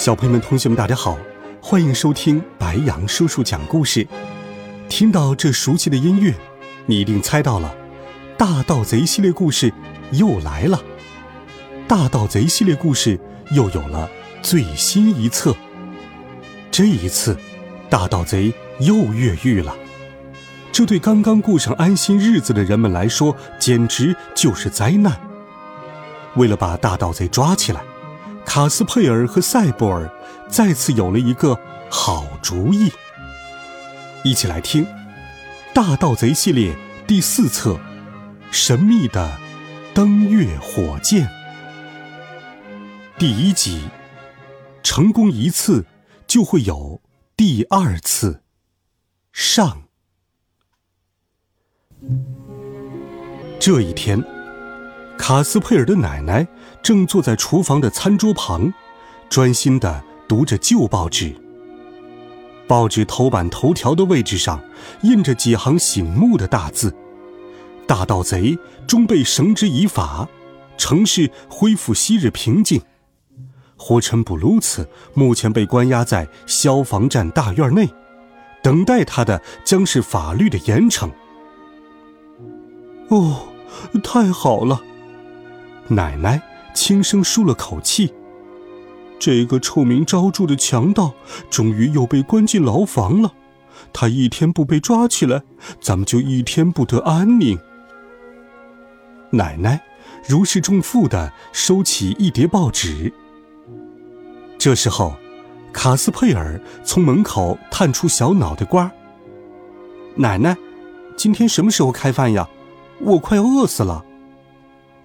小朋友们、同学们，大家好，欢迎收听白杨叔叔讲故事。听到这熟悉的音乐，你一定猜到了，大盗贼系列故事又来了。大盗贼系列故事又有了最新一册。这一次，大盗贼又越狱了。这对刚刚过上安心日子的人们来说，简直就是灾难。为了把大盗贼抓起来。卡斯佩尔和赛博尔再次有了一个好主意。一起来听《大盗贼》系列第四册《神秘的登月火箭》第一集：成功一次就会有第二次。上。这一天。卡斯佩尔的奶奶正坐在厨房的餐桌旁，专心的读着旧报纸。报纸头版头条的位置上印着几行醒目的大字：“大盗贼终被绳之以法，城市恢复昔日平静。火尘布鲁茨目前被关押在消防站大院内，等待他的将是法律的严惩。”哦，太好了！奶奶轻声舒了口气。这个臭名昭著的强盗终于又被关进牢房了。他一天不被抓起来，咱们就一天不得安宁。奶奶如释重负的收起一叠报纸。这时候，卡斯佩尔从门口探出小脑袋瓜。奶奶，今天什么时候开饭呀？我快要饿死了。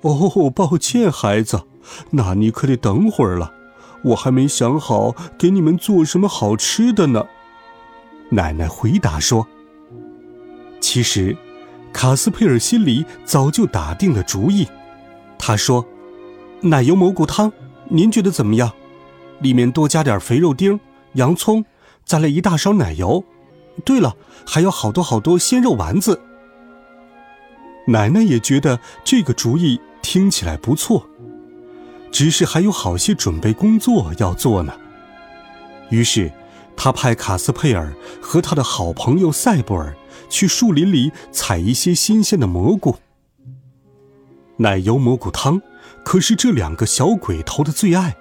哦，抱歉，孩子，那你可得等会儿了，我还没想好给你们做什么好吃的呢。奶奶回答说：“其实，卡斯佩尔心里早就打定了主意。他说，奶油蘑菇汤，您觉得怎么样？里面多加点肥肉丁、洋葱，再来一大勺奶油。对了，还有好多好多鲜肉丸子。”奶奶也觉得这个主意。听起来不错，只是还有好些准备工作要做呢。于是，他派卡斯佩尔和他的好朋友塞布尔去树林里采一些新鲜的蘑菇。奶油蘑菇汤可是这两个小鬼头的最爱。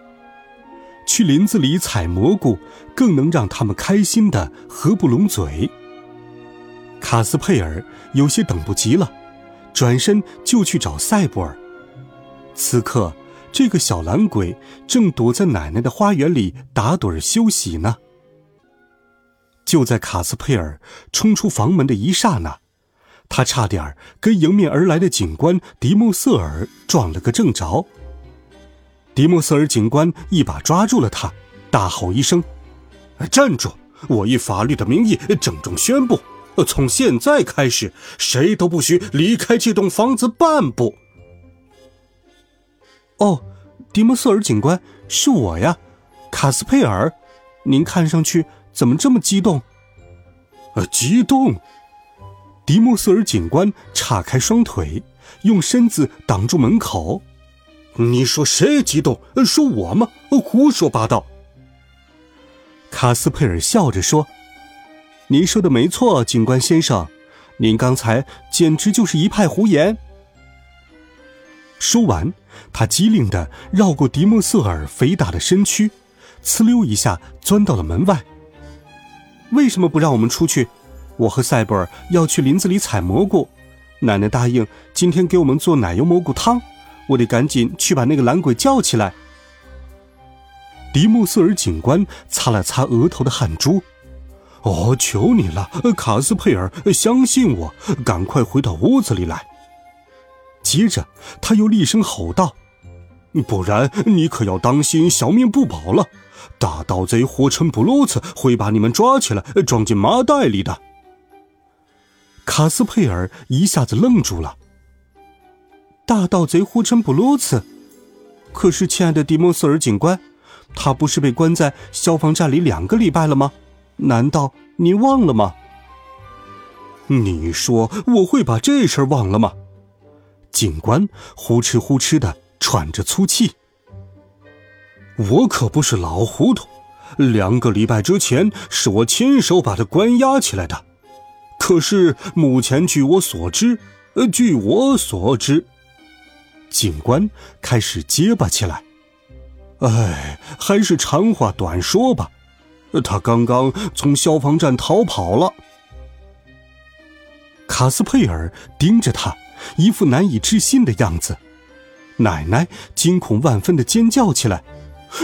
去林子里采蘑菇，更能让他们开心的合不拢嘴。卡斯佩尔有些等不及了，转身就去找塞布尔。此刻，这个小懒鬼正躲在奶奶的花园里打盹休息呢。就在卡斯佩尔冲出房门的一刹那，他差点跟迎面而来的警官迪莫瑟尔撞了个正着。迪莫瑟尔警官一把抓住了他，大吼一声：“站住！我以法律的名义郑重宣布，从现在开始，谁都不许离开这栋房子半步。”哦，迪莫瑟尔警官，是我呀，卡斯佩尔。您看上去怎么这么激动？呃，激动。迪莫瑟尔警官岔开双腿，用身子挡住门口。你说谁激动？说我吗？胡说八道。卡斯佩尔笑着说：“您说的没错，警官先生，您刚才简直就是一派胡言。”说完，他机灵地绕过迪莫瑟尔肥大的身躯，呲溜一下钻到了门外。为什么不让我们出去？我和塞博尔要去林子里采蘑菇。奶奶答应今天给我们做奶油蘑菇汤，我得赶紧去把那个懒鬼叫起来。迪莫瑟尔警官擦了擦额头的汗珠。哦，求你了，卡斯佩尔，相信我，赶快回到屋子里来。接着，他又厉声吼道：“不然你可要当心小命不保了！大盗贼火尘布鲁茨会把你们抓起来，装进麻袋里的。卡斯佩尔一下子愣住了。大盗贼火尘布鲁茨，可是亲爱的迪莫斯尔警官，他不是被关在消防站里两个礼拜了吗？难道您忘了吗？你说我会把这事儿忘了吗？警官呼哧呼哧的喘着粗气。我可不是老糊涂，两个礼拜之前是我亲手把他关押起来的。可是目前据我所知，呃，据我所知，警官开始结巴起来。哎，还是长话短说吧，他刚刚从消防站逃跑了。卡斯佩尔盯着他，一副难以置信的样子。奶奶惊恐万分的尖叫起来。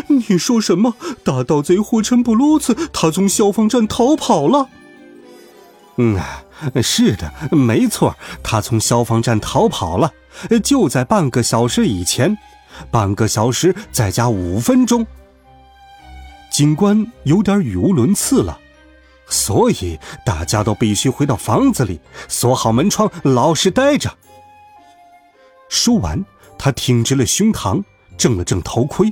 你说什么？大盗贼火尘布鲁茨他从消防站逃跑了？嗯，是的，没错，他从消防站逃跑了，就在半个小时以前，半个小时再加五分钟。警官有点语无伦次了，所以大家都必须回到房子里，锁好门窗，老实待着。说完，他挺直了胸膛，正了正头盔。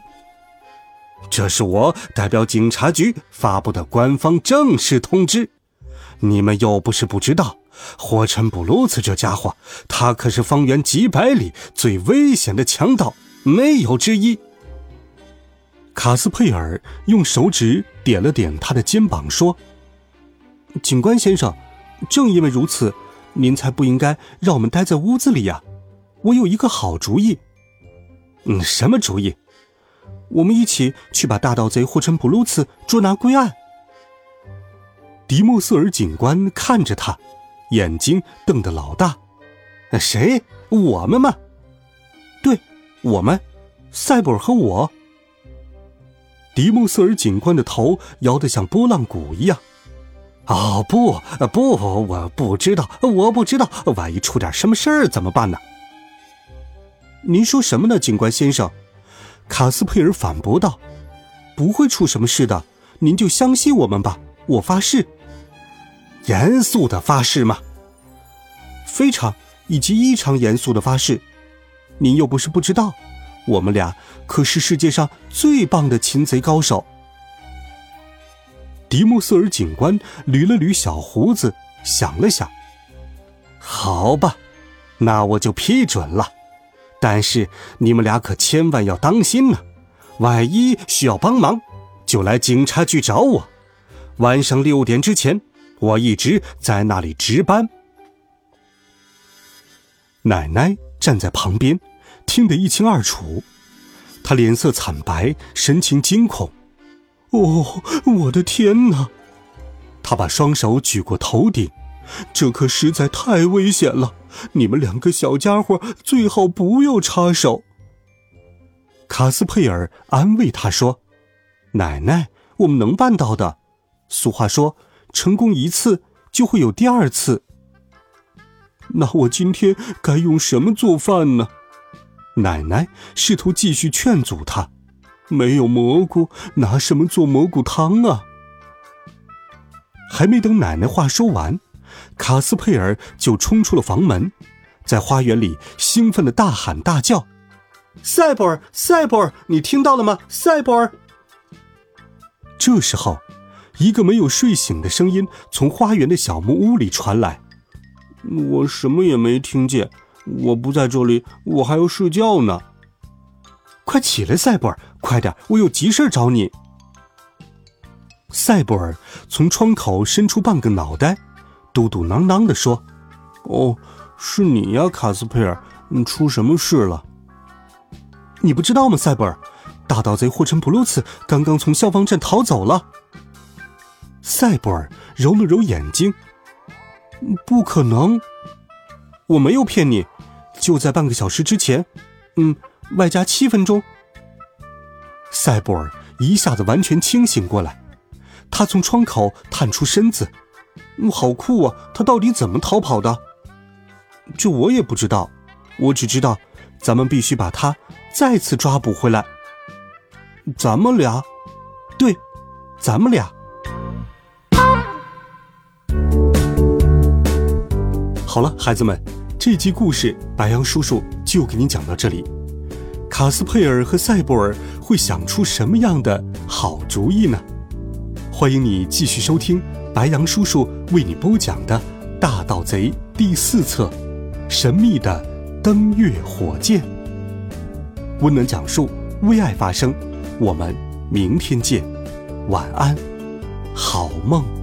这是我代表警察局发布的官方正式通知，你们又不是不知道，火尘布鲁茨这家伙，他可是方圆几百里最危险的强盗，没有之一。卡斯佩尔用手指点了点他的肩膀，说：“警官先生，正因为如此，您才不应该让我们待在屋子里呀。我有一个好主意。嗯，什么主意？”我们一起去把大盗贼霍尘布鲁茨捉拿归案。迪莫瑟尔警官看着他，眼睛瞪得老大。谁？我们吗？对，我们，塞博尔和我。迪莫瑟尔警官的头摇得像拨浪鼓一样。哦，不，不，我不知道，我不知道，万一出点什么事儿怎么办呢？您说什么呢，警官先生？卡斯佩尔反驳道：“不会出什么事的，您就相信我们吧。我发誓，严肃的发誓吗？非常以及异常严肃的发誓。您又不是不知道，我们俩可是世界上最棒的擒贼高手。”迪莫瑟尔警官捋了捋小胡子，想了想：“好吧，那我就批准了。”但是你们俩可千万要当心呢，万一需要帮忙，就来警察局找我。晚上六点之前，我一直在那里值班。奶奶站在旁边，听得一清二楚，她脸色惨白，神情惊恐。哦，我的天哪！她把双手举过头顶。这可实在太危险了！你们两个小家伙最好不要插手。卡斯佩尔安慰他说：“奶奶，我们能办到的。俗话说，成功一次就会有第二次。那我今天该用什么做饭呢？”奶奶试图继续劝阻他：“没有蘑菇，拿什么做蘑菇汤啊？”还没等奶奶话说完。卡斯佩尔就冲出了房门，在花园里兴奋的大喊大叫：“赛博尔，塞博尔，你听到了吗？赛博尔！”这时候，一个没有睡醒的声音从花园的小木屋里传来：“我什么也没听见，我不在这里，我还要睡觉呢。快起来，赛博尔，快点，我有急事找你。”赛博尔从窗口伸出半个脑袋。嘟嘟囔囔地说：“哦，是你呀，卡斯佩尔，你出什么事了？你不知道吗，塞博尔？大盗贼霍尘布鲁茨刚刚从消防站逃走了。”塞博尔揉了揉眼睛：“不可能，我没有骗你，就在半个小时之前，嗯，外加七分钟。”塞博尔一下子完全清醒过来，他从窗口探出身子。嗯，好酷啊！他到底怎么逃跑的？这我也不知道，我只知道，咱们必须把他再次抓捕回来。咱们俩，对，咱们俩。好了，孩子们，这集故事白羊叔叔就给你讲到这里。卡斯佩尔和塞博尔会想出什么样的好主意呢？欢迎你继续收听白羊叔叔为你播讲的《大盗贼》第四册《神秘的登月火箭》。温暖讲述，为爱发声。我们明天见，晚安，好梦。